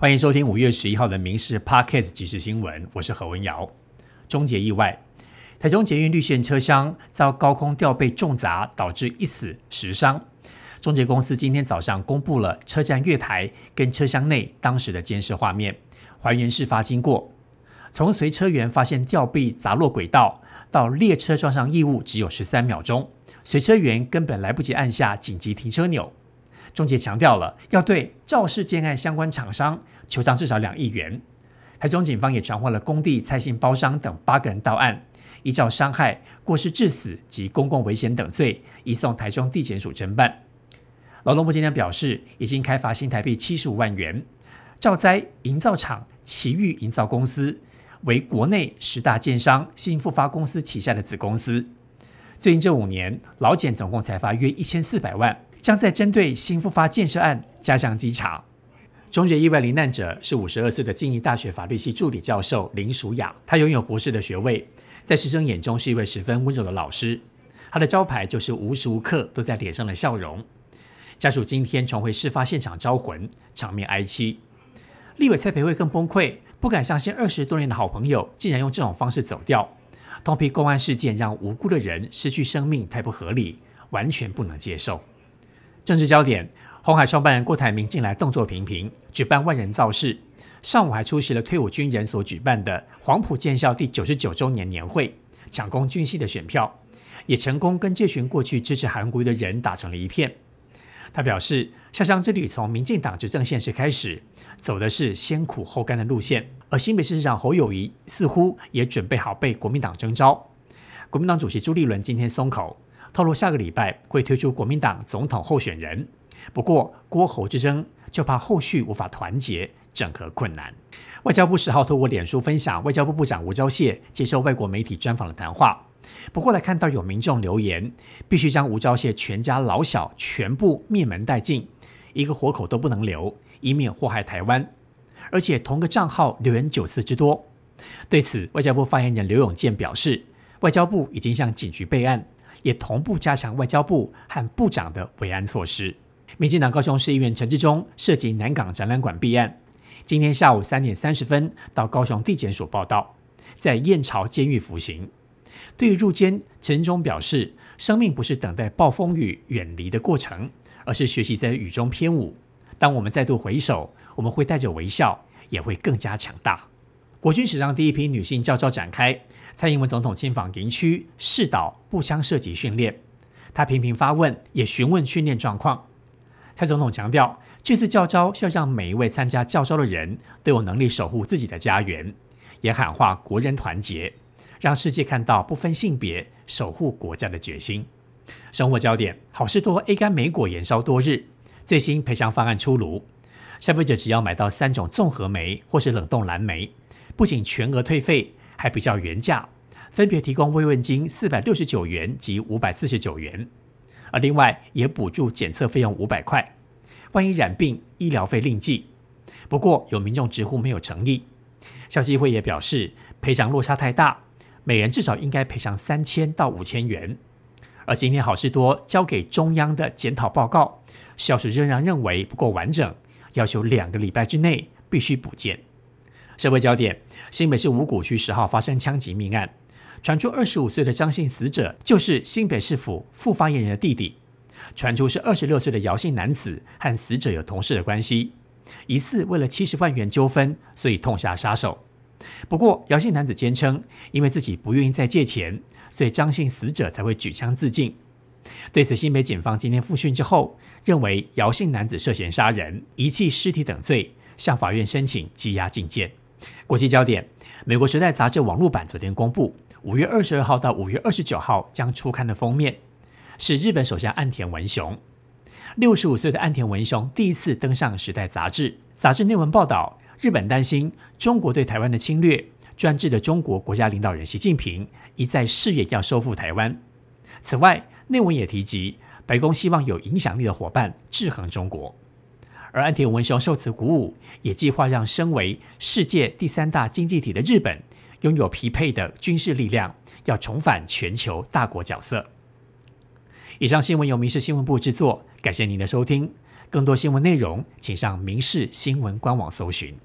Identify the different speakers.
Speaker 1: 欢迎收听五月十一号的《民事 Podcast 即时新闻》，我是何文瑶。终结意外，台中捷运绿线车厢遭高空吊被重砸，导致一死十伤。中捷公司今天早上公布了车站月台跟车厢内当时的监视画面，还原事发经过。从随车员发现吊臂砸落轨道到列车撞上异物，只有十三秒钟，随车员根本来不及按下紧急停车钮。中介强调了要对肇事建案相关厂商求偿至少两亿元。台中警方也传唤了工地蔡姓包商等八个人到案，依照伤害、过失致死及公共危险等罪，移送台中地检署侦办。劳动部今天表示，已经开罚新台币七十五万元，兆灾营造厂奇遇营造公司为国内十大建商新复发公司旗下的子公司。最近这五年，劳检总共才罚约一千四百万。将在针对新复发建设案加强稽查。终结意外罹难者是五十二岁的静宜大学法律系助理教授林淑雅，她拥有博士的学位，在师生眼中是一位十分温柔的老师。她的招牌就是无时无刻都在脸上的笑容。家属今天重回事发现场招魂，场面哀凄。立委蔡培慧更崩溃，不敢相信二十多年的好朋友竟然用这种方式走掉。通批公安事件让无辜的人失去生命，太不合理，完全不能接受。政治焦点：红海创办人郭台铭近来动作频频，举办万人造势。上午还出席了退伍军人所举办的黄埔建校第九十九周年年会，抢攻军系的选票，也成功跟这群过去支持韩国的人打成了一片。他表示，下乡之旅从民进党执政现实开始，走的是先苦后甘的路线。而新北市市长侯友谊似乎也准备好被国民党征召。国民党主席朱立伦今天松口。透露下个礼拜会推出国民党总统候选人，不过郭侯之争就怕后续无法团结，整合困难。外交部十号透过脸书分享外交部部长吴钊燮接受外国媒体专访的谈话。不过来看到有民众留言，必须将吴钊燮全家老小全部灭门殆尽，一个活口都不能留，以免祸害台湾。而且同个账号留言九次之多。对此，外交部发言人刘永健表示，外交部已经向警局备案。也同步加强外交部和部长的维安措施。民进党高雄市议员陈志忠涉及南港展览馆弊案，今天下午三点三十分到高雄地检署报道，在燕巢监狱服刑。对于入监，陈忠表示，生命不是等待暴风雨远离的过程，而是学习在雨中翩舞。当我们再度回首，我们会带着微笑，也会更加强大。国军史上第一批女性教招展开，蔡英文总统亲访营区试导步枪射击训练，他频频发问，也询问训练状况。蔡总统强调，这次教招是要让每一位参加教招的人都有能力守护自己的家园，也喊话国人团结，让世界看到不分性别守护国家的决心。生活焦点：好事多 A 肝莓果延烧多日，最新赔偿方案出炉，消费者只要买到三种综合莓或是冷冻蓝莓。不仅全额退费，还比较原价，分别提供慰问金四百六十九元及五百四十九元，而另外也补助检测费用五百块，万一染病，医疗费另计。不过有民众直呼没有诚意，消基会也表示赔偿落差太大，每人至少应该赔偿三千到五千元。而今天好事多交给中央的检讨报告，消息仍然认为不够完整，要求两个礼拜之内必须补件。社会焦点：新北市五股区十号发生枪击命案，传出二十五岁的张姓死者就是新北市府副发言人的弟弟，传出是二十六岁的姚姓男子和死者有同事的关系，疑似为了七十万元纠纷，所以痛下杀手。不过姚姓男子坚称，因为自己不愿意再借钱，所以张姓死者才会举枪自尽。对此，新北检方今天复讯之后，认为姚姓男子涉嫌杀人、遗弃尸体等罪，向法院申请羁押禁见。国际焦点：美国《时代》杂志网络版昨天公布，五月二十二号到五月二十九号将出刊的封面是日本首相岸田文雄。六十五岁的岸田文雄第一次登上《时代》杂志。杂志内文报道，日本担心中国对台湾的侵略，专制的中国国家领导人习近平一再誓言要收复台湾。此外，内文也提及，白宫希望有影响力的伙伴制衡中国。而安田文雄受此鼓舞，也计划让身为世界第三大经济体的日本拥有匹配的军事力量，要重返全球大国角色。以上新闻由民视新闻部制作，感谢您的收听。更多新闻内容，请上民视新闻官网搜寻。